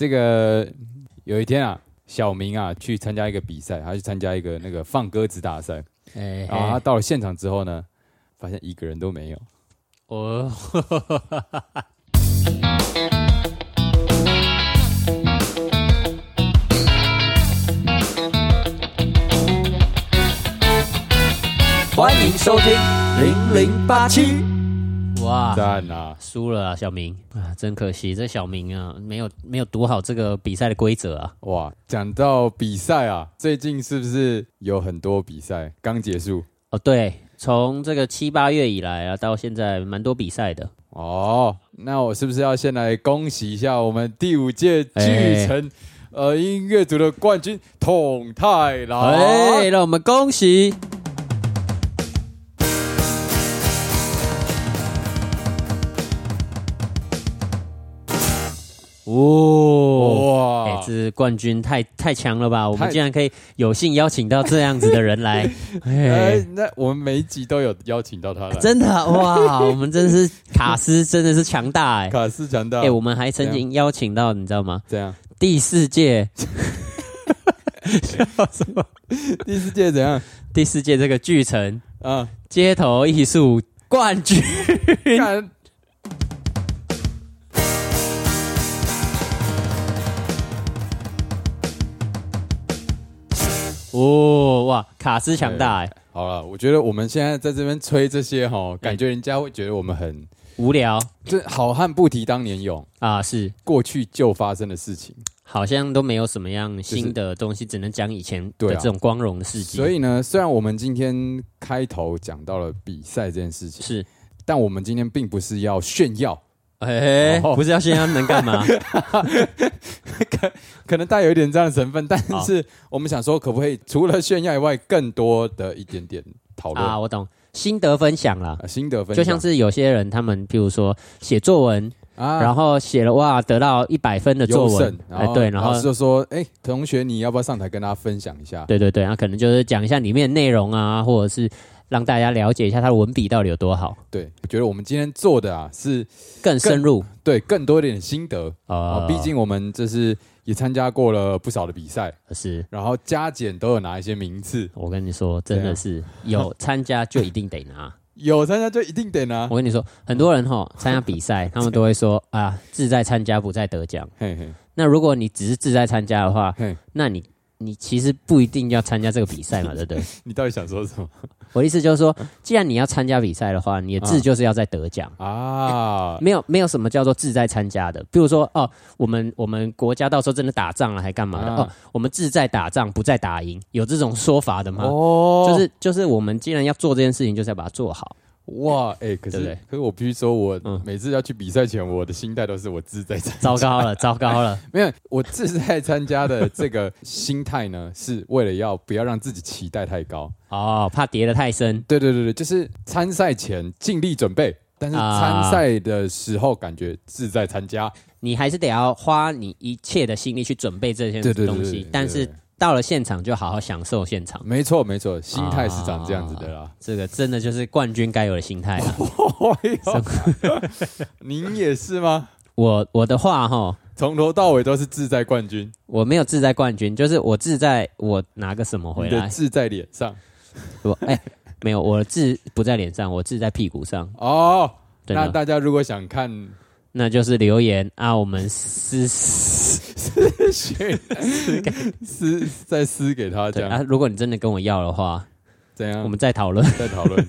这个有一天啊，小明啊去参加一个比赛，他去参加一个那个放鸽子大赛，哎，然后他到了现场之后呢，发现一个人都没有。哦欢迎收听零零八七。哇，赞啊！输了啊，小明啊，真可惜，这小明啊，没有没有读好这个比赛的规则啊。哇，讲到比赛啊，最近是不是有很多比赛刚结束？哦，对，从这个七八月以来啊，到现在蛮多比赛的。哦，那我是不是要先来恭喜一下我们第五届巨城、呃音乐组的冠军统太郎？哎，让我们恭喜！哦，哎，哇这，是冠军太太强了吧？我们竟然可以有幸邀请到这样子的人来，哎哎，，那我们每一集都有邀请到他来，真的哇，我们真的是卡斯，真的是强大哎！卡斯强大。哎，我们还曾经邀请到，你知道吗？这样，第四届笑什么第四届怎样？第四届这个巨城啊，街头艺术冠军，哦哇，卡斯强大哎，好了，我觉得我们现在在这边吹这些哈，感觉人家会觉得我们很，无聊。这好汉不提当年勇，啊，是。过去就发生的事情。好像都没有什么样新的东西，只能讲以前的这种光荣的事迹。所以呢，虽然我们今天开头讲到了比赛这件事情，是，但我们今天并不是要炫耀，哎，哦不是要炫耀能干嘛？可可能带有一点这样的成分，但是我们想说，可不可以除了炫耀以外，更多的一点点讨论啊，我懂，心得分享啦。啊心得分享，就像是有些人，他们譬如说写作文，啊然后写了哇，得到一百分的作文哎对，然后老师就说，哎，同学，你要不要上台跟大家分享一下？对对对，那可能就是讲一下里面的内容啊，或者是让大家了解一下他的文笔到底有多好，对，我觉得我们今天做的啊，是更深入。对更多一点心得。啊，啊毕竟我们这是也参加过了不少的比赛，是。然后加减都有拿一些名次，我跟你说，真的是有参加就一定得拿。有参加就一定得拿。我。跟你说，很多人哈参加比赛，他们都会说啊，志在参加，不在得奖。嘿嘿。那如果你只是志在参加的话，嘿，那你你其实不一定要参加这个比赛嘛，对不对？你到底想说什么我的意思就是说，既然你要参加比赛的话，你的志就是要在得奖。啊？没有没有什么叫做志在参加的，比如说哦，我们我们国家到时候真的打仗了，还干嘛的？啊哦，我们志在打仗，不在打赢，有这种说法的吗？哦就是就是我们既然要做这件事情，就是要把它做好。哇，哎、可是对不对可是我必须说，我嗯每次要去比赛前，我的心态都是我自在参加。糟糕了，糟糕了！没有，我自在参加的这个心态呢，是为了要不要让自己期待太高。哦，怕跌得太深。对对对对，就是参赛前尽力准备，但是啊参赛的时候感觉自在参加。你还是得要花你一切的心力去准备这些对对对东西对对，但是到了现场就好好享受现场。没错没错，心态是长这样子的啦。这个真的就是冠军该有的心态啊！您也是吗？我我的话哈，从头到尾都是志在冠军，我没有志在冠军，就是我志在我拿个什么回来。你的志在脸上我哎、没有，我的志不在脸上，我志在屁股上。哦。那大家如果想看那就是留言啊，我们私私讯撕再撕给他这样啊，如果你真的跟我要的话，怎样？我们再讨论。再讨论。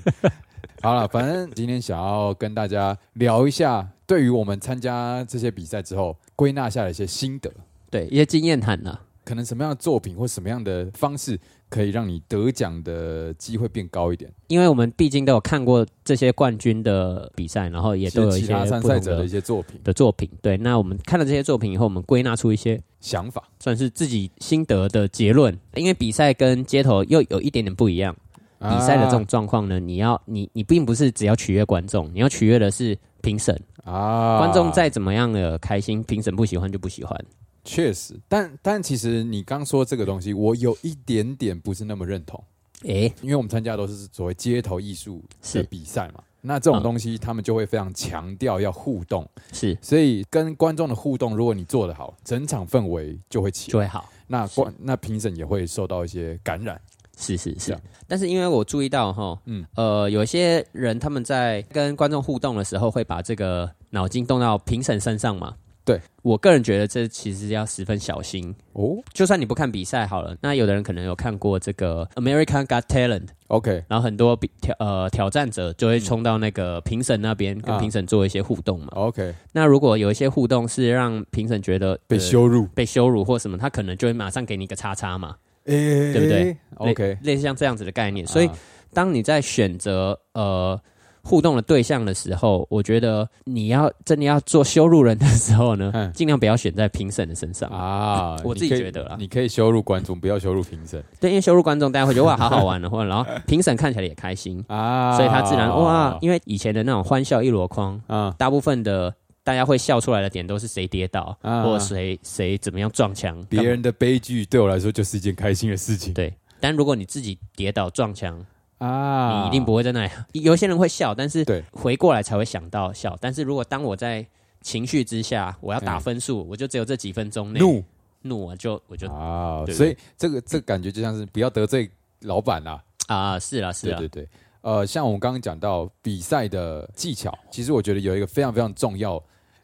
好了，反正今天想要跟大家聊一下，对于我们参加这些比赛之后归纳下的一些心得，对，一些经验谈呢、可能什么样的作品或什么样的方式可以让你得奖的机会变高一点，因为我们毕竟都有看过这些冠军的比赛，然后也都有一些其他参赛者的一些作品的作品。对，那我们看了这些作品以后，我们归纳出一些想法。算是自己心得的结论。因为比赛跟街头又有一点点不一样，比赛的这种状况呢，你要你你并不是只要取悦观众，你要取悦的是评审。啊观众再怎么样的开心，评审不喜欢就不喜欢。确实，但但其实你刚说这个东西，我有一点点不是那么认同，诶，因为我们参加的都是所谓街头艺术的比赛嘛。那这种嗯东西他们就会非常强调要互动，是所以跟观众的互动，如果你做得好，整场氛围就会起。就会好。那观那评审也会受到一些感染。是是是，但是因为我注意到哈，嗯嗯，呃，有些人他们在跟观众互动的时候，会把这个脑筋动到评审身上嘛。对。我个人觉得这其实要十分小心。哦。就算你不看比赛好了，那有的人可能有看过这个 American Got Talent，，OK，然后很多比挑呃挑战者就会冲到那个评审那边，跟啊。评审做一些互动嘛。OK，那如果有一些互动是让评审觉得被、呃羞辱，被羞辱或什么，他可能就会马上给你一个叉叉嘛，对对不对？OK，类类似像这样子的概念。所以啊。当你在选择呃互动的对象的时候，我觉得你要真的要做羞辱人的时候呢嗯，尽量不要选在评审的身上。啊，我自己觉得啦。你可以羞辱观众，不要羞辱评审。对，因为羞辱观众，大家会觉得哇好好玩的，或者然后评审看起来也开心，啊，所以他自然哇，因为以前的那种欢笑一箩筐，啊。大部分的大家会笑出来的点都是谁跌倒，啊。或者谁谁怎么样撞墙，别人的悲剧对我来说就是一件开心的事情。对。但如果你自己跌倒撞墙，啊，你一定不会在那里。有些人会笑，但是对。回过来才会想到笑。但是如果当我在情绪之下，我要打分数，我就只有这几分钟内怒。怒，我就我就啊，对所以这个这个感觉就像是不要得罪老板啦，啊是啦是啦。对对对，呃，像我们刚刚讲到比赛的技巧，其实我觉得有一个非常非常重要，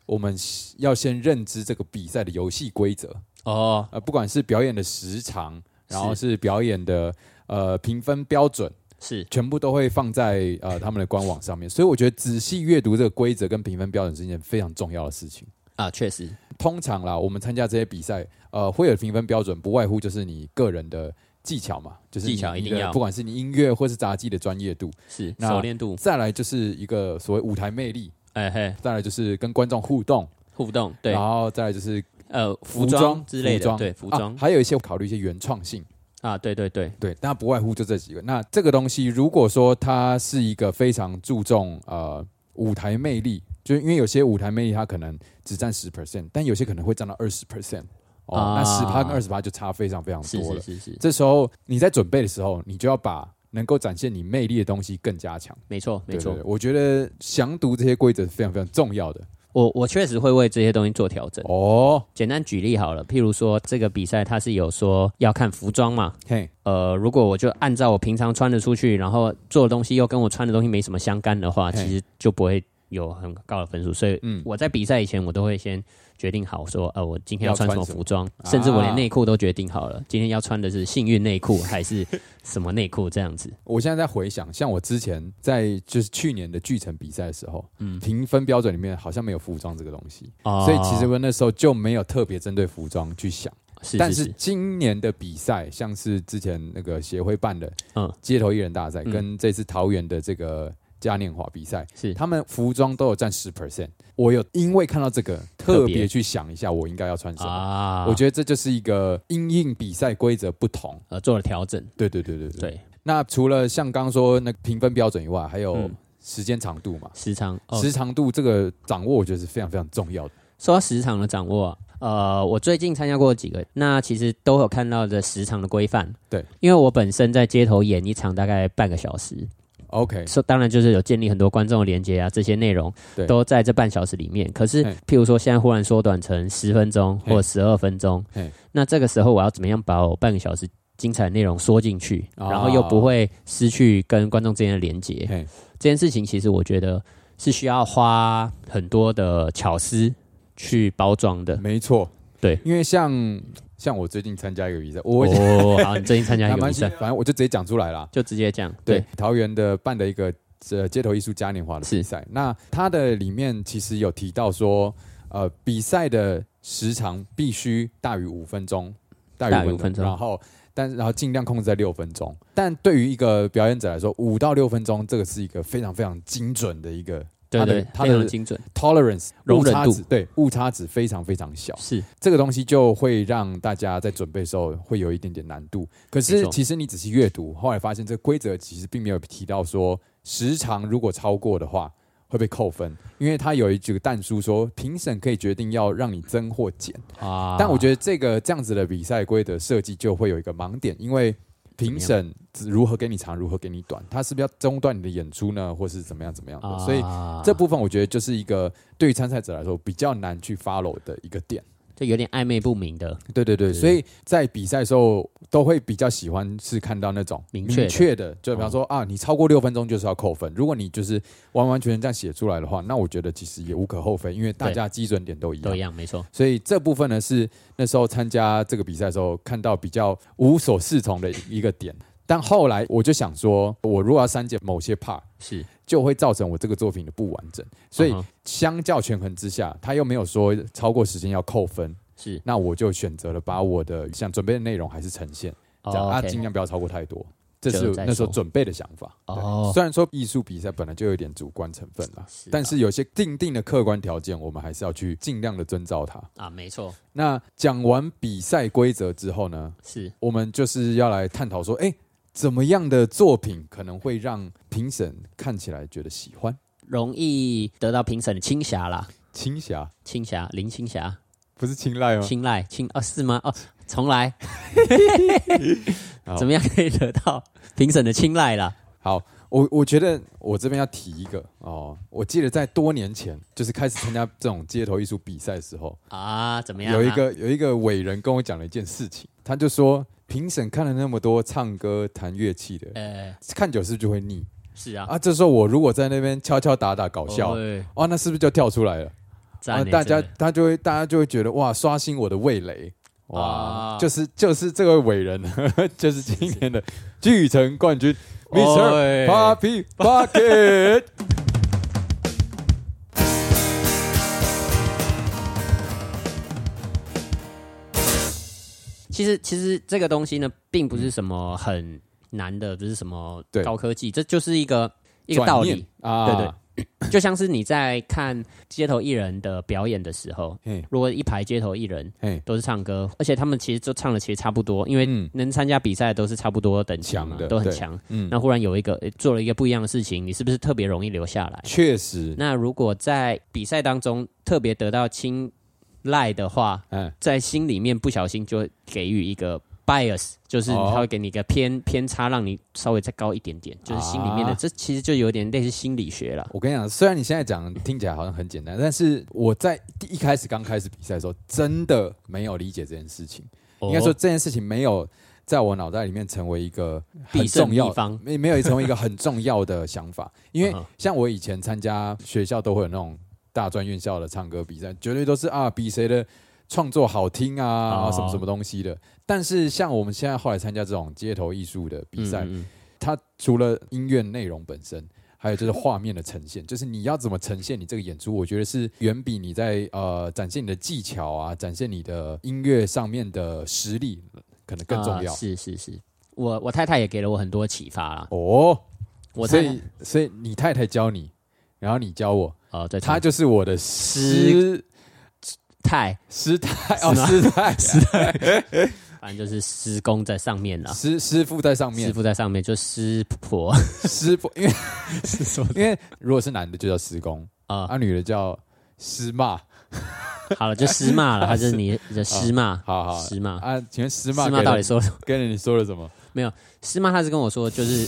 我们要先认知这个比赛的游戏规则，哦。呃，不管是表演的时长，然后是表演的呃评分标准，是。全部都会放在呃他们的官网上面，所以我觉得仔细阅读这个规则跟评分标准是一件非常重要的事情。啊确实。通常啦，我们参加这些比赛，呃，会有评分标准，不外乎就是你个人的技巧嘛，就是技巧一定要。不管是你音乐或是杂技的专业度，是那熟练度，再来就是一个所谓舞台魅力，哎嘿。再来就是跟观众互动，互动对。然后再来就是呃服装装之类的服装。对服装。啊还有一些考虑一些原创性。啊对对对对，但不外乎就这几个。那这个东西，如果说它是一个非常注重呃舞台魅力，就是因为有些舞台魅力它可能只占十 percent，但有些可能会占到二十 percent。哦，啊那十趴跟二十趴就差非常非常多了。是是是这时候你在准备的时候，你就要把能够展现你魅力的东西更加强。没错没错我觉得详读这些规则是非常非常重要的。我我确实会为这些东西做调整。哦，简单举例好了，譬如说这个比赛它是有说要看服装嘛，嘿，呃，如果我就按照我平常穿的出去，然后做的东西又跟我穿的东西没什么相干的话，其实就不会有很高的分数。所以嗯。我在比赛以前，我都会先决定好说，呃，我今天要穿什么服装，啊甚至我连内裤都决定好了，今天要穿的是幸运内裤还是什么内裤这样子。我现在在回想，像我之前在就是去年的巨城比赛的时候，嗯，评分标准里面好像没有服装这个东西。哦。所以其实我那时候就没有特别针对服装去想，但是是。是是，今年的比赛，像是之前那个协会办的嗯。街头艺人大赛，嗯。跟这次桃园的这个嘉年华比赛，是他们服装都有占十 percent。我有因为看到这个，特别去想一下我应该要穿什么。啊，我觉得这就是一个因应比赛规则不同。而做了调整，对对对对对。对那除了像刚刚说那个评分标准以外，还有嗯时间长度嘛？时长哦，时长度这个掌握，我觉得是非常非常重要的。说到时长的掌握，呃，我最近参加过几个，那其实都有看到的时长的规范。对，因为我本身在街头演一场大概半个小时，OK，so, 当然就是有建立很多观众的连接啊，这些内容都在这半小时里面。可是，譬如说现在忽然缩短成十分钟或十二分钟，那这个时候我要怎么样把我半个小时精彩内容缩进去，哦然后又不会失去跟观众之间的连接？嘿，这件事情其实我觉得是需要花很多的巧思去包装的。没错，对。因为像像我最近参加一个比赛，我哦，好，你最近参加一个比赛，反正我就直接讲出来了。就直接讲，对对，，桃园的办的一个呃街头艺术嘉年华的比赛，那它的里面其实有提到说，呃，比赛的时长必须大于五分钟，大大于五分钟。然后但然后尽量控制在六分钟。但对于一个表演者来说，五到六分钟这个是一个非常非常精准的一个它的它的的精准，tolerance 误容忍度差值对误差值非常非常小。是这个东西就会让大家在准备的时候会有一点点难度。可是其实你仔细阅读，后来发现这个规则其实并没有提到说时长如果超过的话会被扣分，因为它有一句弹书说评审可以决定要让你增或减。啊但我觉得这个这样子的比赛规则设计就会有一个盲点，因为评审如何给你长，如何给你短，他是不是要中断你的演出呢，或是怎么样怎么样的？所以啊这部分我觉得就是一个对于参赛者来说比较难去 follow 的一个点。就有点暧昧不明的，对对对，所以在比赛的时候都会比较喜欢是看到那种明确的确的，就比方说、啊，你超过六分钟就是要扣分。如果你就是完完全全这样写出来的话，那我觉得其实也无可厚非，因为大家基准点都一样。都一样，没错。所以这部分呢是那时候参加这个比赛的时候看到比较无所适从的一个点。但后来我就想说，我如果要删减某些 part，是，就会造成我这个作品的不完整。所以相较权衡之下，他又没有说超过时间要扣分，是，那我就选择了把我的想准备的内容还是呈现，这样、哦啊尽量不要超过太多。这是那时候说。准备的想法。对。哦虽然说艺术比赛本来就有点主观成分啦，是啊但是有些定定的客观条件，我们还是要去尽量的遵照它。啊，没错，那讲完比赛规则之后呢，是。我们就是要来探讨说，哎，怎么样的作品可能会让评审看起来觉得喜欢？容易得到评审的青霞啦，青霞青霞林青霞，不是青睐吗？青睐青哦是吗？哦，重来，好怎么样可以得到评审的青睐啦？好，我我觉得我这边要提一个哦，我记得在多年前，就是开始参加这种街头艺术比赛的时候，啊，怎么样啊？有一个有一个伟人跟我讲了一件事情，他就说评审看了那么多唱歌弹乐器的，呃，看久是不是就会腻是啊，啊。这时候我如果在那边敲敲打打搞笑，哦哇，那是不是就跳出来了？啊，大家他就会大家就会觉得哇，刷新我的味蕾。哇，啊就是就是这位伟人，就是今年的巨城冠军哦 Mr. 哎 Papi Bucket。其实其实这个东西呢，并不是什么很难的，不是什么高科技，这就是一个一个道理。啊，对对。就像是你在看街头艺人的表演的时候，嘿，如果一排街头艺人嘿，都是唱歌，而且他们其实都唱的其实差不多，因为嗯。能参加比赛都是差不多等级的，都很强。嗯，那忽然有一个诶做了一个不一样的事情，你是不是特别容易留下来？确实，那如果在比赛当中特别得到青睐的话，嗯，在心里面不小心就会给予一个 bias，就是哦他会给你一个偏偏差，让你稍微再高一点点，就是心里面的，啊这其实就有点类似心理学了。我跟你讲，虽然你现在讲听起来好像很简单，但是我在第一开始刚开始比赛的时候，真的没有理解这件事情。应该说哦这件事情没有在我脑袋里面成为一个很必重要没没有成为一个很重要的想法。因为 像我以前参加学校都会有那种大专院校的唱歌比赛，绝对都是啊比谁的创作好听啊，哦什么什么东西的。但是像我们现在后来参加这种街头艺术的比赛，嗯嗯它除了音乐内容本身，还有就是画面的呈现，就是你要怎么呈现你这个演出，我觉得是远比你在呃展现你的技巧啊，展现你的音乐上面的实力可能更重要、啊是是是，我我太太也给了我很多启发啦。哦。我所以所以你太太教你，然后你教我，哦，在他就是我的师太，师太哦，师太师太反正就是师公在上面了，师师傅在上面。师，傅在上面，就师婆。师婆因为 是说因为如果是男的就叫师公，啊，啊女的叫师骂，好了，就师骂了，他就是你 的师骂，好好师骂，啊，请问师骂师骂到底说跟着你说了什么？没有师妈他是跟我说，就是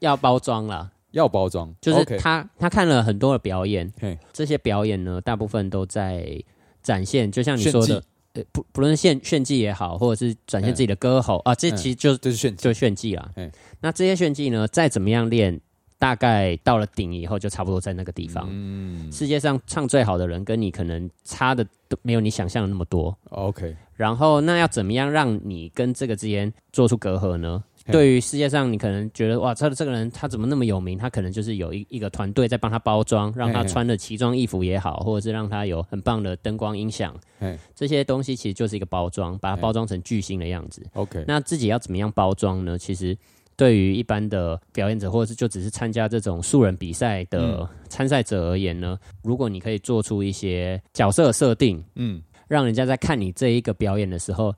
要包装啦，要包装，就是他他看了很多的表演，这些表演呢，大部分都在展现，就像你说的，呃，不不论炫炫技也好，或者是展现自己的歌喉啊，这嗯其实就就是炫技，就炫技啦。嘿。那这些炫技呢，再怎么样练，大概到了顶以后，就差不多在那个地方。嗯。世界上唱最好的人，跟你可能差的都没有你想象的那么多。，OK，然后，那要怎么样让你跟这个之间做出隔阂呢？嘿。对于世界上，你可能觉得哇，这这个人他怎么那么有名？他可能就是有一一个团队在帮他包装，让他穿的奇装异服也好，或者是让他有很棒的灯光音响。嘿，这些东西其实就是一个包装，把它包装成巨星的样子。OK，那自己要怎么样包装呢？其实对于一般的表演者，或者是就只是参加这种素人比赛嗯。的参赛者而言呢，如果你可以做出一些角色设定，嗯，让人家在看你这一个表演的时候，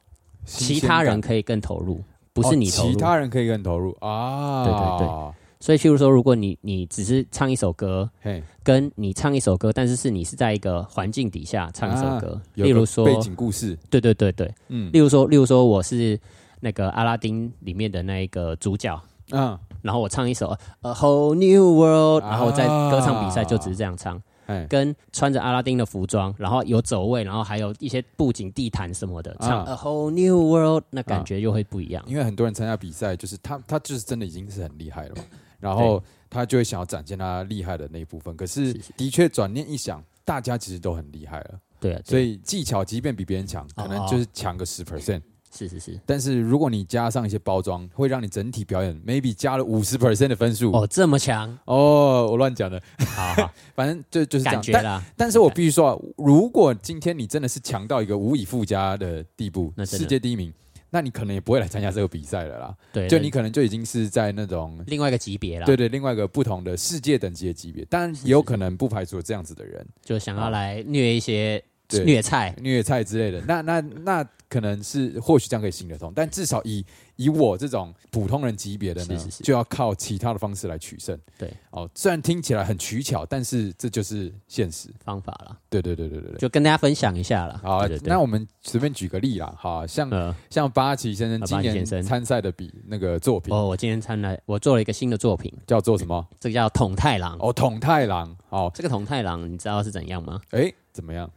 其他人可以更投入，不不是你投入。哦其他人可以更投入。啊，对对对，所以，譬如说，如果你你只是唱一首歌，嘿，跟你唱一首歌，但是是你是在一个环境底下唱一首歌，例如说，背景故事，对对对对，嗯。例如说，例如说我是那个阿拉丁里面的那一个主角，嗯，然后我唱一首《A Whole New World》，啊然后在歌唱比赛就只是这样唱，哎，跟穿着阿拉丁的服装，然后有走位，然后还有一些布景、地毯什么的，唱啊《A Whole New World》，那感觉又会不一样。因为很多人参加比赛，就是他他就是真的已经是很厉害了嘛，然后他就会想要展现他厉害的那一部分。可是的确转念一想，大家其实都很厉害了，对啊，所以以技巧即便比别人强，哦可能就是强个十 percent。是是是，但是如果你加上一些包装，会让你整体表演 maybe 加了五十 percent 的分数。哦，这么强，哦，我乱讲的，好好。反正就就是这样。但感觉啦。但是我必须说啊，如果今天你真的是强到一个无以复加的地步，那世界第一名，那你可能也不会来参加这个比赛了啦。对，就你可能就已经是在那种另外一个级别了，对对另外一个不同的世界等级的级别，当然也有可能不排除有这样子的人。就想要来虐一些对虐菜，虐菜之类的。那那那可能是或许这样可以行得通，但至少以以我这种普通人级别的呢，是是是就要靠其他的方式来取胜。对，哦，虽然听起来很取巧，但是这就是现实。方法了，对对对对对对。就跟大家分享一下了。好，那我们随便举个例啦，好像呃，像八旗先生啊今年参赛的比那个作品哦，我今天参来，我做了一个新的作品，叫做什么？这个叫统太郎。哦，统太郎。哦，这个统太郎，你知道是怎样吗？哎，怎么样？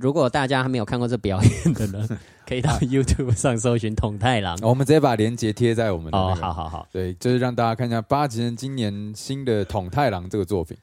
如果大家还没有看过这表演的呢，可以到 YouTube 上搜寻统太郎。哦我们直接把链接贴在我们的好好好，对，就是让大家看一下八吉人今年新的统太郎这个作品。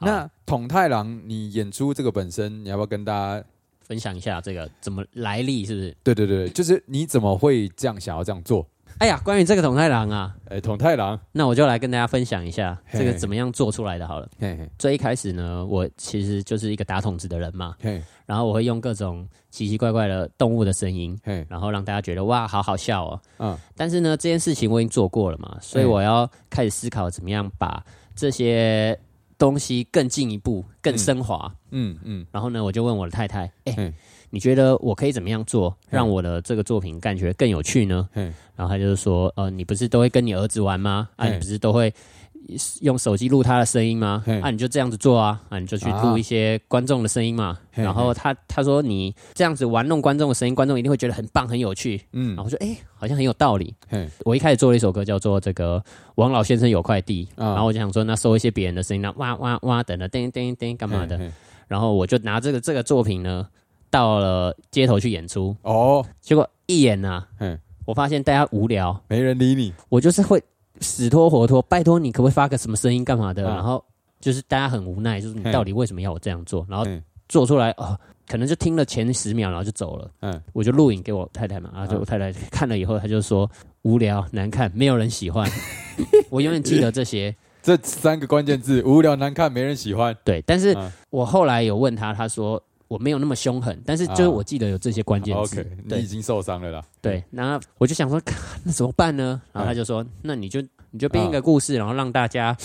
那统太郎，你演出这个本身，你要不要跟大家？分享一下这个怎么来历，是不是？对对对，就是你怎么会这样想要这样做？哎呀，关于这个统太郎啊，哎，统太郎，那我就来跟大家分享一下这个怎么样做出来的。好了，嘿嘿。最一开始呢，我其实就是一个打筒子的人嘛，嘿。然后我会用各种奇奇怪怪的动物的声音，嘿，然后让大家觉得哇，好好笑哦。嗯但是呢，这件事情我已经做过了嘛，所以嗯我要开始思考怎么样把这些东西更进一步、更升华。嗯嗯，然后呢，我就问我的太太：“哎、嗯你觉得我可以怎么样做，让我的这个作品感觉更有趣呢嗯，？”然后他就是说：“呃，你不是都会跟你儿子玩吗？啊，嗯你不是都会用手机录他的声音吗？嗯啊，你就这样子做啊，啊，你就去录一些观众的声音嘛。嗯然后他他说你这样子玩弄观众的声音，观众一定会觉得很棒、很有趣。嗯然后我说：“哎、好像很有道理。”嘿，我一开始做了一首歌叫做这个王老先生有块地，啊然后我就想说，那收一些别人的声音，那哇哇哇等等叮叮叮干嘛的，然后我就拿这个这个作品呢，到了街头去演出，哦，结果一演呐、嗯，我发现大家无聊，没人理你。我就是会死拖活拖，拜托你可不可以发个什么声音干嘛的？啊然后就是大家很无奈，就是你到底为什么要我这样做？然后嗯做出来哦，可能就听了前十秒，然后就走了。嗯，我就录影给我太太嘛，然后就嗯我太太看了以后，她就说无聊难看，没有人喜欢。我永远记得这些，这三个关键字无聊难看，没人喜欢。对。但是嗯我后来有问她，她说我没有那么凶狠，但是就是啊我记得有这些关键字。OK，你已经受伤了啦。对，然后我就想说，那怎么办呢？然后他就说，那你就你就编一个故事，然后让大家。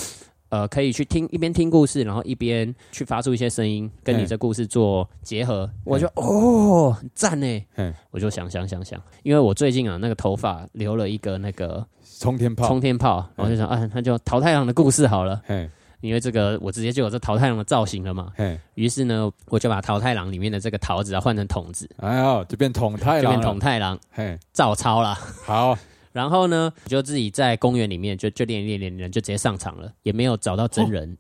呃，可以去听一边听故事，然后一边去发出一些声音，跟你嗯这故事做结合。我就哦，很赞呢嗯！我就想想想想，因为我最近啊，那个头发留了一个那个冲天炮。冲天炮，然后就想，啊，那就淘太郎的故事好了，嘿因为这个我直接就有这桃太郎的造型了嘛。嘿，于是呢，我就把桃太郎里面的这个桃子啊换成筒子，哎呦，就变筒太就变郎了。筒太郎嘿，照抄啦。好，然后呢，我就自己在公园里面就就练练练练，就直接上场了，也没有找到真人。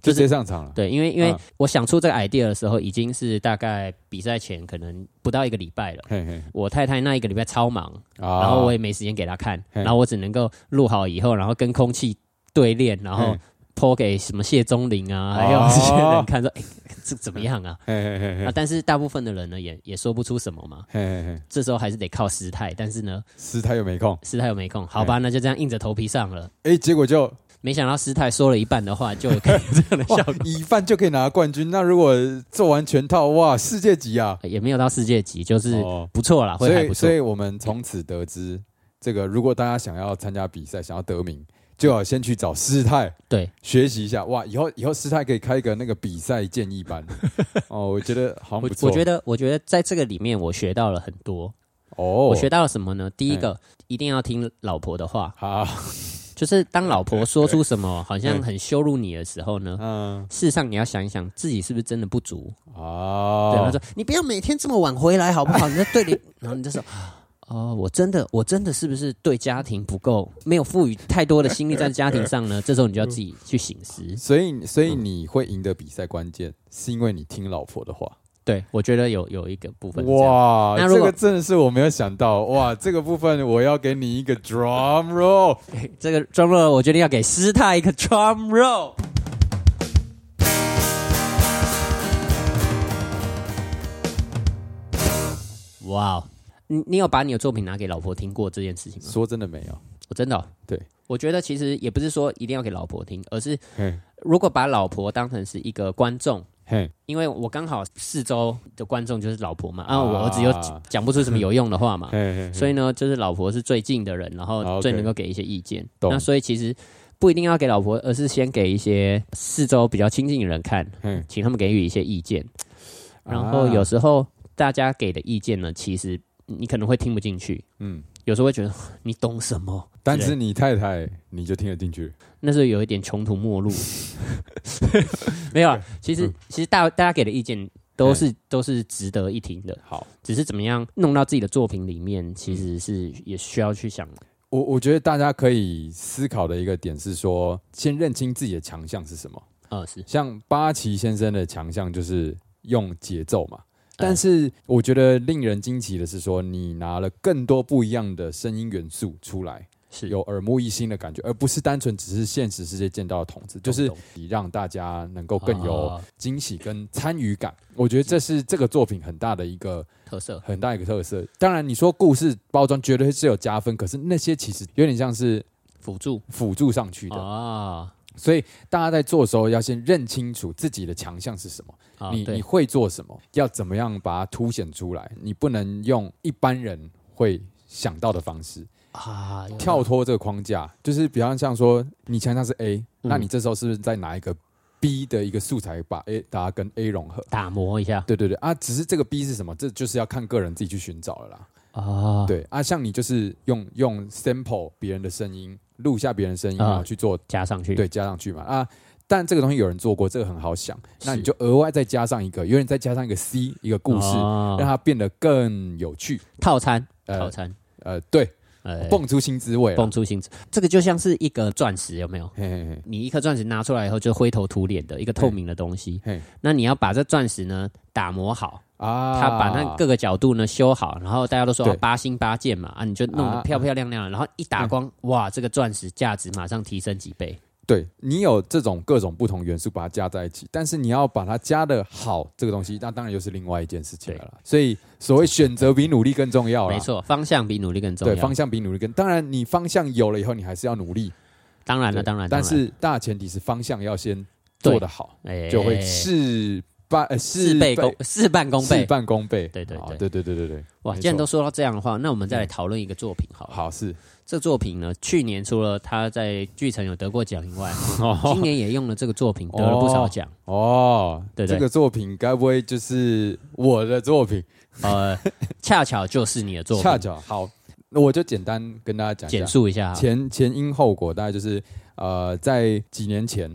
就直接上场了。对，因为因为嗯我想出这个 idea 的时候，已经是大概比赛前可能不到一个礼拜了。嘿嘿，我太太那一个礼拜超忙，啊然后我也没时间给她看，然后我只能够录好以后，然后跟空气对练，然后嘿播给什么谢钟林啊，哦还有这些人看说，哎、这怎么样啊？嘿嘿嘿嘿，啊但是大部分的人呢，也也说不出什么嘛。嘿嘿嘿，这时候还是得靠师太，但是呢，师太又没空，师太又没空，好吧，那就这样硬着头皮上了。哎，结果就没想到师太说了一半的话，就可以 这样的效哇果，，一半就可以拿冠军。那如果做完全套，哇，世界级啊！也没有到世界级，就是哦不错啦，所以，会还不错所。以我们从此得知，这个如果大家想要参加比赛，想要得名，就要先去找师太对，学习一下。哇，以后以后师太可以开一个那个比赛建议班 哦，我觉得好像我不错。我觉得，我觉得在这个里面，我学到了很多。哦，我学到了什么呢？第一个，一定要听老婆的话，好，就是当老婆说出什么 好像很羞辱你的时候呢，嗯，事实上你要想一想，自己是不是真的不足。对，他哦，说你不要每天这么晚回来好不好？你在对你，然后你就说。哦，我真的，我真的是不是对家庭不够，没有赋予太多的心力在家庭上呢？这时候你就要自己去醒思。所以，所以你会赢得比赛，关键是因为你听老婆的话。对，我觉得有有一个部分。哇，这个真的是我没有想到哇！这个部分我要给你一个 drum roll。这个 drum roll，我决定要给师太一个 drum roll。哇哦，你你有把你的作品拿给老婆听过这件事情吗？说真的没有，我真的哦、对，我觉得其实也不是说一定要给老婆听，而是，如果把老婆当成是一个观众，嘿，因为我刚好四周的观众就是老婆嘛，啊，啊我儿子又讲不出什么有用的话嘛，所以呢，就是老婆是最近的人，然后最能够给一些意见。那所以其实不一定要给老婆，而是先给一些四周比较亲近的人看，嘿，请他们给予一些意见。然后有时候大家给的意见呢，其实你可能会听不进去，嗯，有时候会觉得你懂什么，但是你太太你就听得进去，那时候有一点穷途末路。没有啊，其实其实大大家给的意见都是都是值得一听的，好。只是怎么样弄到自己的作品里面，其实是也需要去想。我我觉得大家可以思考的一个点是说，先认清自己的强项是什么。呃，是。像八旗先生的强项就是用节奏嘛，哎但是我觉得令人惊奇的是说，你拿了更多不一样的声音元素出来，是有耳目一新的感觉，而不是单纯只是现实世界见到的筒子，就是让大家能够更有哦惊喜跟参与感。我觉得这是这个作品很大的一个特色。很大一个特色。当然，你说故事包装绝对是有加分，可是那些其实有点像是辅助辅助上去的。啊所以大家在做的时候要先认清楚自己的强项是什么，啊，你你会做什么，要怎么样把它凸显出来。你不能用一般人会想到的方式啊跳脱这个框架，就是比方像说你强项是 A，、嗯。那你这时候是不是再拿一个 B 的一个素材把 A 把它跟 A 融合？打磨一下。对对对。啊，只是这个 B 是什么，这就是要看个人自己去寻找了啦。啊，对啊，像你就是用用 sample 别人的声音，录下别人声音，啊然后去做加上去对，加上去嘛啊。但这个东西有人做过，这个很好想，那你就额外再加上一个，有点再加上一个 C 一个故事，哦让它变得更有趣。套餐呃套餐呃，对，呃蹦出新滋味。蹦出新滋，这个就像是一个钻石，有没有？嘿嘿嘿，你一颗钻石拿出来以后，就灰头土脸的一个透明的东西。嘿那你要把这钻石呢打磨好，啊，他把那各个角度呢修好，然后大家都说八星八件嘛，啊，你就弄得啊漂漂亮亮的，然后一打光，哇，这个钻石价值马上提升几倍。对你有这种各种不同元素把它加在一起，但是你要把它加的好，这个东西那当然又是另外一件事情了。所以所谓选择比努力更重要啦没，错，方向比努力更重要。对，方向比努力更。当然，你方向有了以后，你还是要努力。当然了，当然，但是大前提是方向要先做得好，哎就会事半呃事倍功事半功倍事。半功倍。对对对好对对对对对，哇，既然都错说到这样的话，那我们再来讨论一个作品好了。好是这作品呢，去年除了他在剧城有得过奖以外，今年也用了这个作品得了不少奖。哦，对对这个作品该不会就是我的作品？呃，恰巧就是你的作品 恰，巧好，那我就简单跟大家讲一简述一下。前前因后果，大概就是呃，在几年前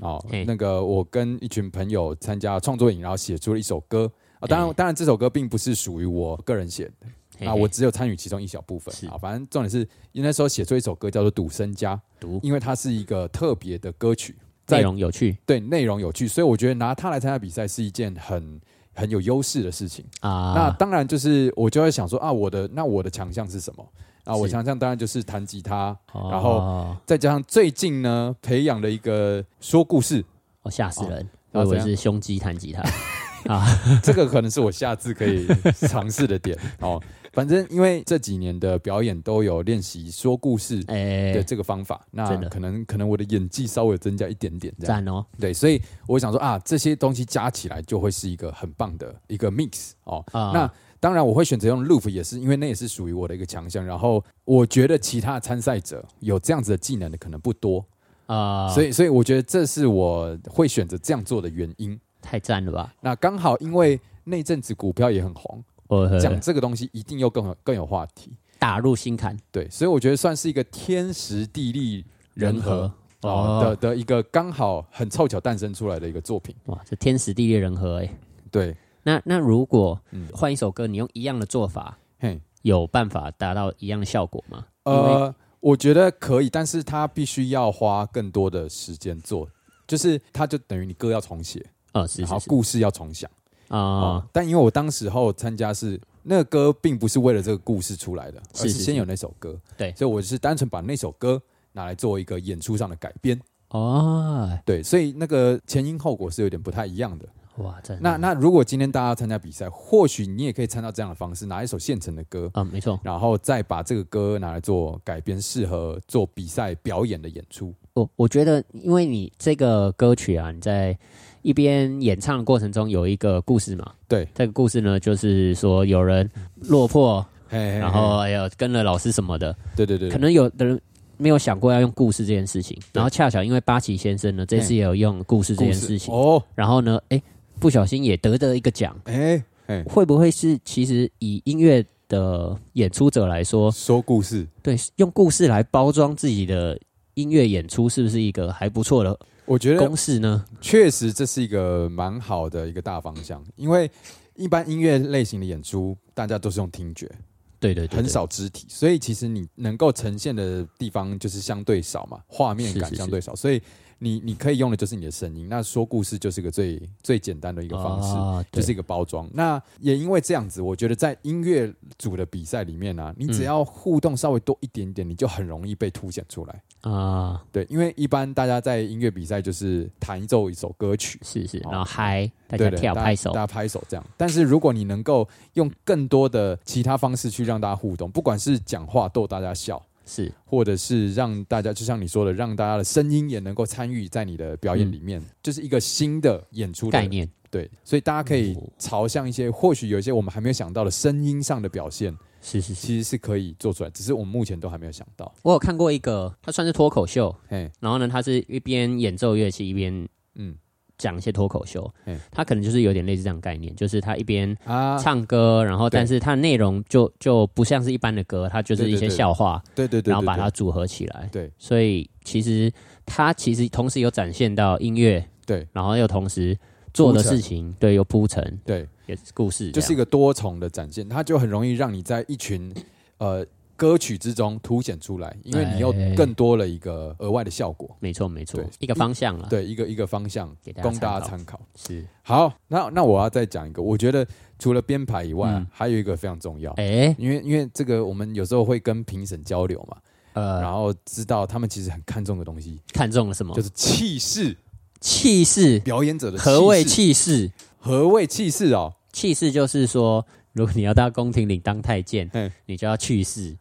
哦，那个我跟一群朋友参加创作营，然后写出了一首歌啊。当然，当然这首歌并不是属于我个人写的，那我只有参与其中一小部分是啊。反正重点是，因为那时候写出一首歌叫做《赌身家》，赌因为它是一个特别的歌曲，内容有趣对内容有趣，所以我觉得拿它来参加比赛是一件很很有优势的事情。啊。那当然就是我就会想说啊，我的那我的强项是什么？啊，我是。强项当然就是弹吉他，哦。然后再加上最近呢培养了一个说故事，哦吓死人，哦怎样我以为是胸肌弹吉他。啊。这个可能是我下次可以尝试的点。哦。反正因为这几年的表演都有练习说故事哎的，这个方法，那可能可能我的演技稍微增加一点点。这样。赞哦。对，所以我想说啊，这些东西加起来就会是一个很棒的一个 mix 哦。啊。那当然，我会选择用 loop，也是因为那也是属于我的一个强项。然后我觉得其他的参赛者有这样子的技能的可能不多，啊，所以所以我觉得这是我会选择这样做的原因。太赞了吧！那刚好因为那阵子股票也很红，我讲这个东西一定又更有更有话题。打入心坎对，所以我觉得算是一个天时地利人和哦哦的的一个刚好很凑巧诞生出来的一个作品。哇，这天时地利人和哎。对，那那如果嗯。换一首歌，你用一样的做法，嘿，有办法达到一样的效果吗？呃，我觉得可以，但是他必须要花更多的时间做，就是他就等于你歌要重写，呃，是然后故事要重想。啊、哦。但因为我当时候参加是那个歌，并不是为了这个故事出来的，而是先有那首歌，对。所以我是单纯把那首歌拿来做一个演出上的改编，哦，对，所以那个前因后果是有点不太一样的。哇，真的那那如果今天大家参加比赛，或许你也可以参照这样的方式，拿一首现成的歌，啊、没错，然后再把这个歌拿来做改编，适合做比赛表演的演出。我我觉得，因为你这个歌曲啊，你在一边演唱的过程中有一个故事嘛，对，这个故事呢，就是说有人落魄，嘿嘿嘿然后还有跟了老师什么的，对对对，可能有的人没有想过要用故事这件事情，然后恰巧因为八旗先生呢，这次也有用故事这件事。情，哦，然后呢，哎，不小心也得得一个奖，哎哎，会不会是其实以音乐的演出者来说，说故事，对，用故事来包装自己的音乐演出，是不是一个还不错的我觉得公式呢？确实这是一个蛮好的一个大方向，因为一般音乐类型的演出，大家都是用听觉，对对对，很少肢体，所以其实你能够呈现的地方就是相对少嘛，画面感是是。相对少，所以你你可以用的就是你的声音。那说故事就是个最最简单的一个方式。啊就是一个包装。那也因为这样子，我觉得在音乐组的比赛里面呢、你只嗯要互动稍微多一点点，你就很容易被凸显出来。啊，对，因为一般大家在音乐比赛就是弹奏一首歌曲，是是，哦然后嗨，大家跳拍手大，家拍手这样。但是如果你能够用更多的其他方式去让大家互动，不管是讲话逗大家笑，是或者是让大家就像你说的，让大家的声音也能够参与在你的表演里面，就是一个新的演出的概。念，对，所以大家可以哦朝向一些或许有一些我们还没有想到的声音上的表现，是是是。其实是可以做出来，只是我们目前都还没有想到。我有看过一个，它算是脱口秀，嘿，然后呢，它是一边演奏乐器一边嗯讲一些脱口秀。嗯，他可能就是有点类似这样概念，就是他一边啊，唱歌，然后但是他的内容就就不像是一般的歌，他就是一些笑话，对对对，然后把它组合起来。对。所以其实他其实同时有展现到音乐，对。然后又同时做的事情，对，有铺陈，对，也是故事，就是一个多重的展现，它就很容易让你在一群呃歌曲之中凸显出来，因为你又哎更多了一个额外的效果。没错没错，一个方向了。，对，一个一个方向给大家供大家参考。是，好，那那我要再讲一个，我觉得除了编排以外啊，嗯还有一个非常重要，哎，因为因为这个我们有时候会跟评审交流嘛，呃然呃，后知道他们其实很看重的东西，看重了什么？就是气势，气势。表演者的何谓势？气势？何谓气势哦？气势就是说，如果你要到宫廷里当太监嘿，你就要去世。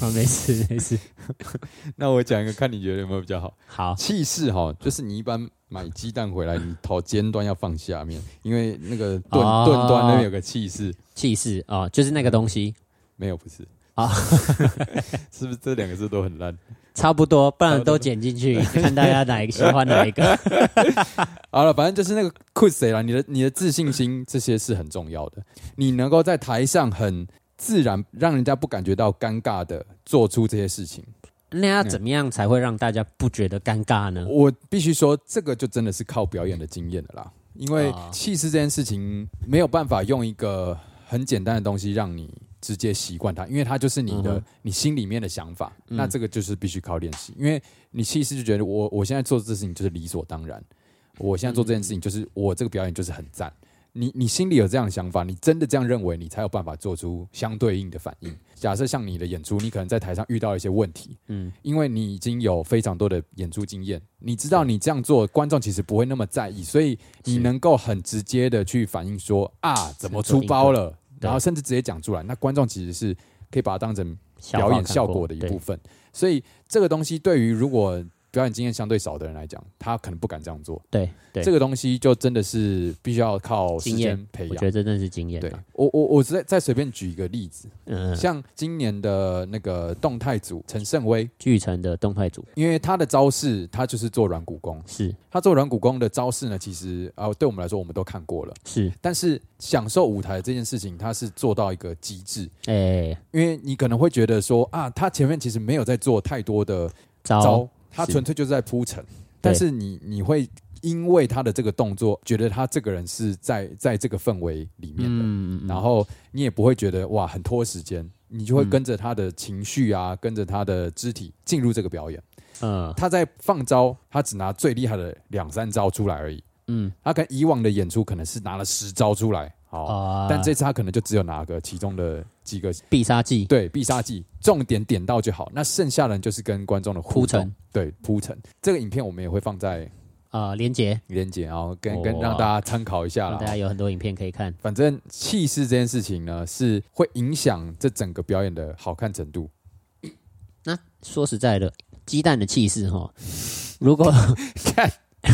啊，没事没事，那我讲一个，看你觉得有没有比较好。好，气势哈，就是你一般买鸡蛋回来，你头尖端要放下面，因为那个盾哦盾端那边有个气势。气势啊，就是那个东西，没有，不是啊 是不是这两个字都很烂？差不多，不然都剪进去，看大家哪一个喜欢哪一个。好了，反正就是那个酷谁啦，你的你的自信心这些是很重要的。你能够在台上很自然，让人家不感觉到尴尬的做出这些事情，那要怎么样才会让大家不觉得尴尬呢？我必须说，这个就真的是靠表演的经验的啦。因为啊气势这件事情没有办法用一个很简单的东西让你直接习惯它，因为它就是你的、嗯你心里面的想法。嗯那这个就是必须靠练习，因为你气势就觉得我我现在做这事情就是理所当然，我现在做这件事情就是我这个表演就是很赞。你你心里有这样的想法，你真的这样认为，你才有办法做出相对应的反应。假设像你的演出，你可能在台上遇到一些问题，嗯，因为你已经有非常多的演出经验，你知道你这样做，观众其实不会那么在意，所以你能够很直接的去反映说啊，怎么出包了，然后甚至直接讲出来，那观众其实是可以把它当成表演效果的一部分。所以这个东西对于如果表演经验相对少的人来讲，他可能不敢这样做。对对，这个东西就真的是必须要靠时经验间培养。我觉。得真的是经验对啊。我我我再再随便举一个例子，嗯，像今年的那个动态组陈胜威，巨城的动态组。因为他的招式他就是做软骨功，是。他做软骨功的招式呢，其实啊、对我们来说我们都看过了，是，但是享受舞台这件事情，他是做到一个极致，哎，因为你可能会觉得说啊，他前面其实没有在做太多的招。招，他纯粹就是在铺陈。但是你你会因为他的这个动作，觉得他这个人是在在这个氛围里面的，嗯然后你也不会觉得哇很拖时间，你就会跟着他的情绪啊，跟着他的肢体进入这个表演。嗯。他在放招，他只拿最厉害的两三招出来而已。嗯。他跟以往的演出可能是拿了十招出来，好，啊但这次他可能就只有拿个其中的几个，必杀技，对必杀技，重点点到就好。那剩下的就是跟观众的铺陈，对铺陈。这个影片我们也会放在啊，连接，连接，然后跟跟哦让大家参考一下啦让大。家有很多影片可以看。反正气势这件事情呢，是会影响这整个表演的好看程度。那说实在的，鸡蛋的气势哈，如果 看，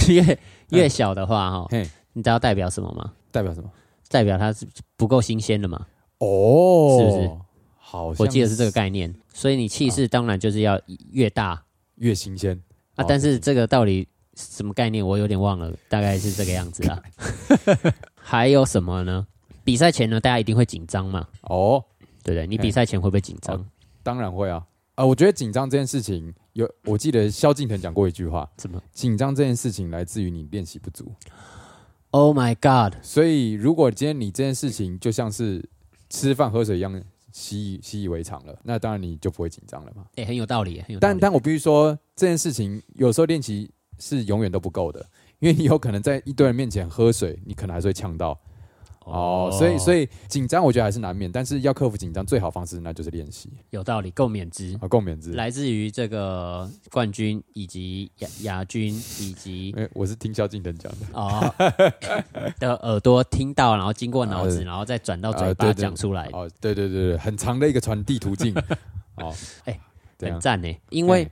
越越小的话哈，嘿，你知道代表什么吗？代表什么？代表它是不够新鲜的嘛？哦，是不是？好像我记得是这个概念，所以你气势当然就是要越大越新鲜啊。哦但是这个到底什么概念，我有点忘了，大概是这个样子啊。还有什么呢？比赛前呢，大家一定会紧张嘛，哦。对不对？你比赛前会不会紧张哦？当然会啊，啊、我觉得紧张这件事情有，我记得萧敬腾讲过一句话，怎么紧张这件事情来自于你练习不足。？Oh my God！所以如果今天你这件事情就像是吃饭喝水一样习以习以为常了，那当然你就不会紧张了嘛。哎、很有道理，很有道理。但但我必须说，这件事情有时候练习是永远都不够的，因为你有可能在一堆人面前喝水，你可能还是会呛到。哦，所以所以以紧张我觉得还是难免，但是要克服紧张最好方式那就是练习有道理，共勉之。啊，共勉之。来自于这个冠军以及亚亚军以及因为我是听萧敬腾讲的。哦的耳朵听到，然后经过脑子，啊然后再转到嘴巴讲出来，哦，对对对对，很长的一个传递途径。哦，哎这样很赞呢。因为嗯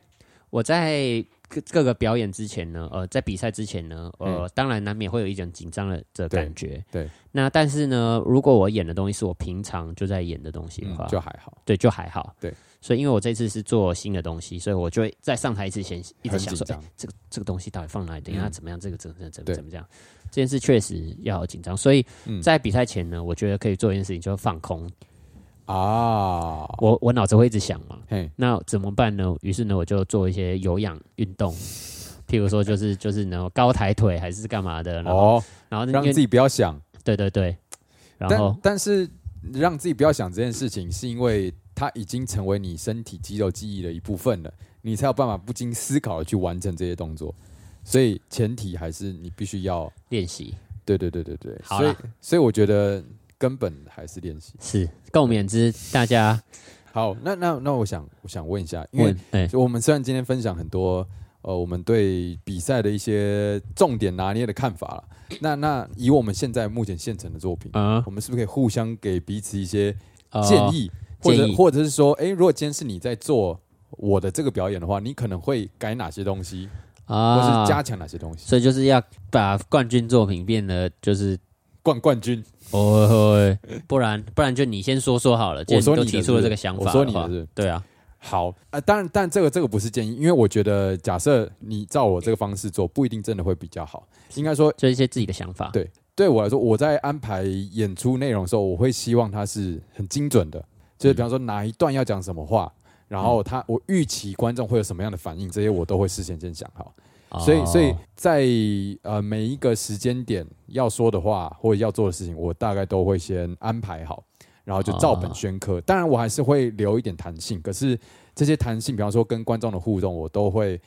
我在各各个表演之前呢，呃，在比赛之前呢，呃，当然难免会有一种紧张的的感觉。嗯对对那但是呢，如果我演的东西是我平常就在演的东西的话，嗯，就还好，对就还好。对，所以因为我这次是做新的东西，所以我就会在上台之前一直想说，这个这个东西到底放哪里？等一下嗯怎么样？这个怎么怎么怎么怎么这样？这件事确实要紧张，所以嗯在比赛前呢，我觉得可以做一件事情，就是放空。啊。我我脑子会一直想嘛，嘿，那怎么办呢？于是呢，我就做一些有氧运动，譬如说就是就是呢高抬腿还是干嘛的，然后、哦，然后让自己不要想，对对对，然后但但是让自己不要想这件事情，是因为它已经成为你身体肌肉记忆的一部分了，你才有办法不经思考的去完成这些动作。所以前提还是你必须要，练习。对对对对对，所以所以我觉得根本还是练习。是共勉之，大家。好，那那那我想我想问一下，因为哎。就我们虽然今天分享很多呃我们对比赛的一些重点拿捏的看法了，那那以我们现在目前现成的作品，啊。我们是不是可以互相给彼此一些呃建议，或者或者是说，哎、如果今天是你在做我的这个表演的话，你可能会改哪些东西啊，或啊是加强哪些东西？所以就是要把冠军作品变得就是冠冠军，哦，不然不然就你先说说好了。我说你提出了是不是这个想法我说你话的是对啊，好啊、当然，但这个这个不是建议，因为我觉得假设你照我这个方式做，不一定真的会比较好。应该说，就一些自己的想法。对对我来说，我在安排演出内容的时候，我会希望它是很精准的，就是比方说哪一段要讲什么话，然后他我预期观众会有什么样的反应，这些我都会事先先想好。哦所以，所以在呃每一个时间点要说的话或者要做的事情，我大概都会先安排好，然后就照本宣科。当然，我还是会留一点弹性，可是这些弹性，比方说跟观众的互动，我都会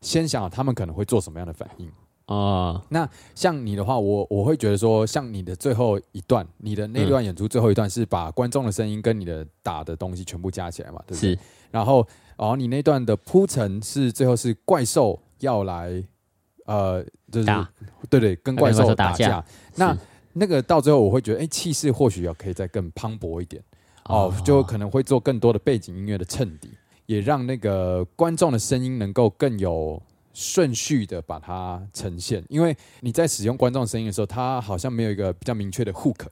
先想他们可能会做什么样的反应。啊。那，像你的话，我我会觉得说，像你的最后一段，你的那段演出最后一段是把观众的声音跟你的打的东西全部加起来嘛，对不对？是然后，然后你那段的铺陈是最后是怪兽要来，呃，就是对对，跟怪兽打架。架。那那个到最后，我会觉得，哎，气势或许要可以再更磅礴一点。哦，就可能会做更多的背景音乐的衬底，也让那个观众的声音能够更有顺序的把它呈现。因为你在使用观众声音的时候，它好像没有一个比较明确的 hook，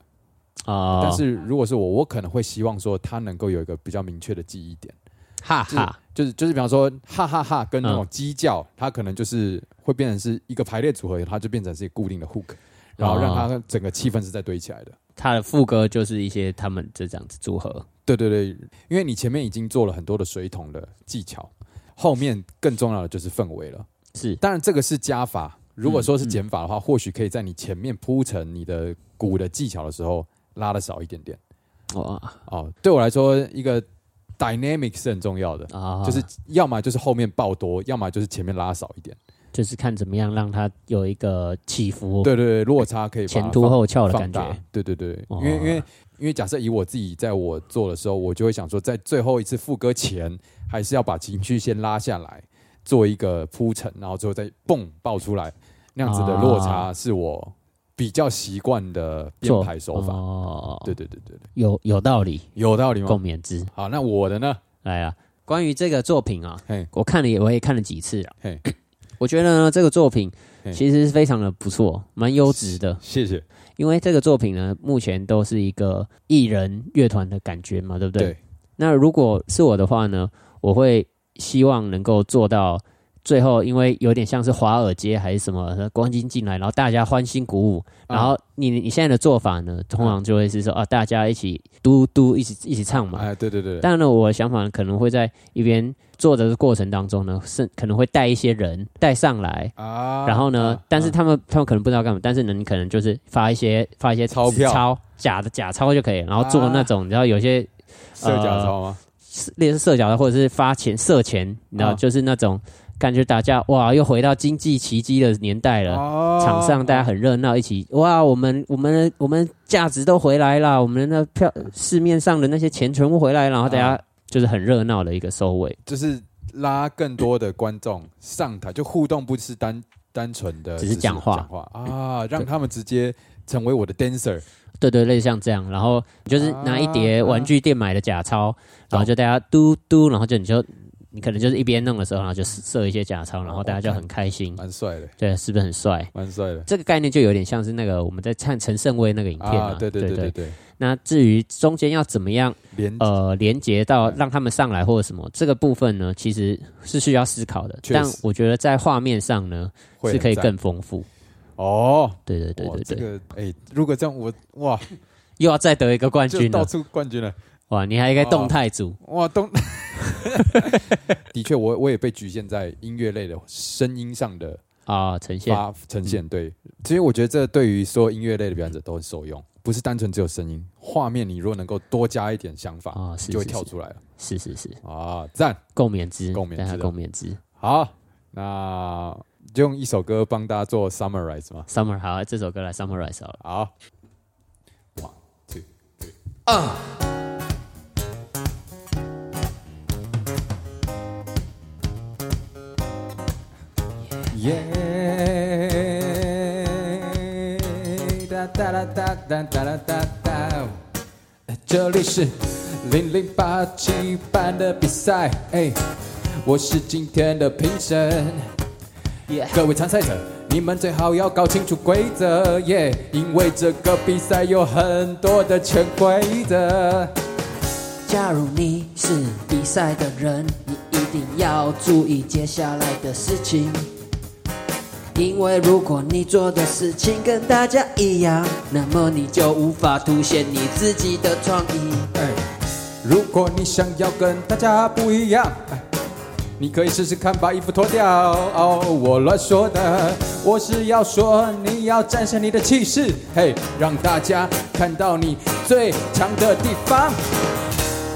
哦，但是如果是我，我可能会希望说它能够有一个比较明确的记忆点。就是哈哈，就是就是，比方说哈哈哈跟那种嗯鸡叫，它可能就是会变成是一个排列组合，它就变成是一个固定的 hook，然后让它整个气氛是在堆起来的。它的副歌就是一些他们这样子组合。对对对，因为你前面已经做了很多的水桶的技巧，后面更重要的就是氛围了。是当然这个是加法，如果说是减法的话，或许可以在你前面铺成你的鼓的技巧的时候拉的少一点点。哦哦，对我来说，一个 dynamic 是很重要的，啊，就是要么就是后面爆多，要么就是前面拉少一点。就是看怎么样让它有一个起伏，对对对，落差可以前凸后翘的感觉。。对对对，哦因为因为因为假设以我自己在我做的时候，我就会想说，在最后一次副歌前，还是要把情绪先拉下来，做一个铺陈，然后最后再蹦爆出来，那样子的落差是我比较习惯的编做排手法。哦，对对对对对，有有道理，有道理共？勉之。好，那我的呢？来啊，关于这个作品啊，嘿，我看了也我也看了几次了。嘿，我觉得呢，这个作品其实是非常的不错，蛮优质的。谢谢。因为这个作品呢，目前都是一个艺人乐团的感觉嘛，对不对？对，那如果是我的话呢，我会希望能够做到最后，因为有点像是华尔街还是什么光金进来，然后大家欢欣鼓舞，啊。然后你你现在的做法呢，通常就会是说啊，大家一起嘟嘟一起一起唱嘛。哎，对对对，当然呢，我的想法可能会在一边做的过程当中呢，是可能会带一些人带上来，啊然后呢，啊但是啊。他们他们可能不知道干嘛，但是呢，你可能就是发一些发一些钞票。钞假的假钞就可以，然后做那种，你知道有些射假钞吗？类似射脚的，或者是发钱射钱，你知道，啊。就是那种感觉打架哇，又回到经济奇迹的年代了。哦场上大家很热闹，一起哇，我们我们我们价值都回来了，我们的票市面上的那些钱全部回来，然后大家啊就是很热闹的一个收尾，就是拉更多的观众上台，就互动不是单单纯的只是讲话。讲话。啊，让他们直接成为我的 dancer 对对，类似像这样，然后你就是拿一叠啊玩具店买的假钞，然后就大家嘟嘟，然后就你就你可能就是一边弄的时候，然后就设一些假钞，然后大家就很开心，蛮帅的，对，是不是很帅？蛮帅的。这个概念就有点像是那个我们在看陈胜威那个影片啊，对对对对对，那至于中间要怎么样连呃连接到让他们上来或者什么这个部分呢，其实是需要思考的。但我觉得在画面上呢是可以更丰富。哦，对对对对对，个哎，如果这样我哇。又要再得一个冠军了，到处冠军了，哇！你还应该动态组哇动，的确我我也被局限在音乐类的声音上的啊，呈现发呈现，对，其实我觉得这对于所有音乐类的表演者都很受用，不是单纯只有声音，画面你如果能够多加一点想法，啊，是就会是是跳出来了是是是，啊，赞！共勉之，共勉之共勉之。好，那就用一首歌帮大家做 summarize 吗。Summer 好，这首歌来 summarize 好了。好，one two three，耶，哒哒哒哒哒哒哒哒！这里是零零八七班的比赛，哎，我是今天的评审。各位参赛者，你们最好要搞清楚规则，耶，因为这个比赛有很多的潜规则。假如你是比赛的人，你一定要注意接下来的事情。因为如果你做的事情跟大家一样，那么你就无法凸显你自己的创意。哎，如果你想要跟大家不一样，你可以试试看把衣服脱掉。哦，我乱说的，我是要说你要展现你的气势，嘿，让大家看到你最强的地方。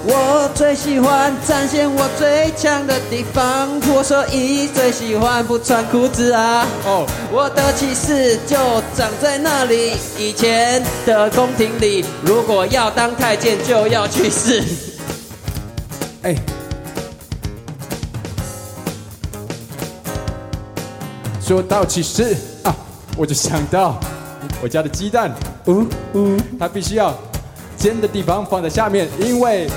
我最喜欢展现我最强的地方，我所以最喜欢不穿裤子啊。哦，我的气势就长在那里，以前的宫廷里，如果要当太监就要去试。哎。说到起势啊，我就想到我家的鸡蛋，呜呜，它必须要尖的地方放在下面，因为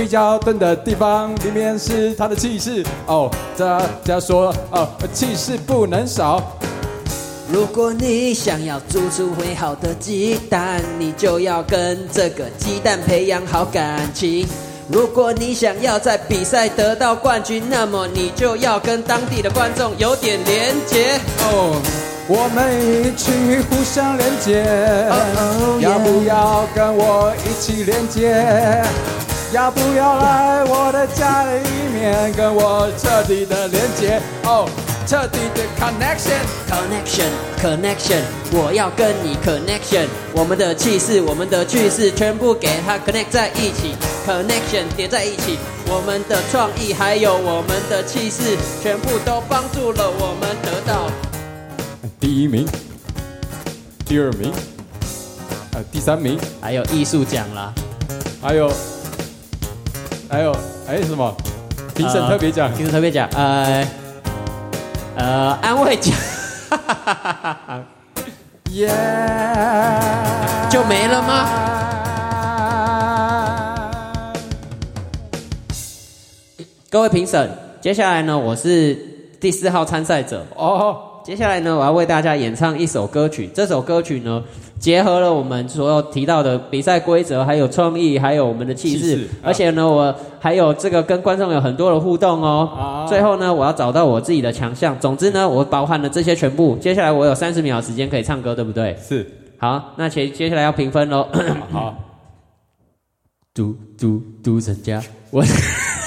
比较钝的地方里面是他的气势。哦，大家说哦，气势不能少。如果你想要煮出会好的鸡蛋，你就要跟这个鸡蛋培养好感情。如果你想要在比赛得到冠军，那么你就要跟当地的观众有点连结。哦，我们一起互相连接，哦要不要跟我一起连接？要不要来我的家里面跟我彻底的连接？哦，彻底的 connection。connection connection，我要跟你 connection，我们的气势，我们的趣事，全部给它 connect 在一起，connection 叠在一起，我们的创意还有我们的气势，全部都帮助了我们得到。第一名，第二名，呃，第三名，还有艺术奖啦，还有，还有，还有，什么？评审特别奖。评审特别奖，呃呃，安慰奖 耶！就没了吗？各位评审，接下来呢，我是第四号参赛者。哦，接下来呢，我要为大家演唱一首歌曲。这首歌曲呢，结合了我们所有提到的比赛规则，还有创意，还有我们的气势气，而且呢，我还有这个跟观众有很多的互动哦。啊最后呢，我要找到我自己的强项。总之呢，我包含了这些全部。接下来我有三十秒时间可以唱歌，对不对？是，好，那接接下来要评分喽。好，嘟嘟嘟成家，我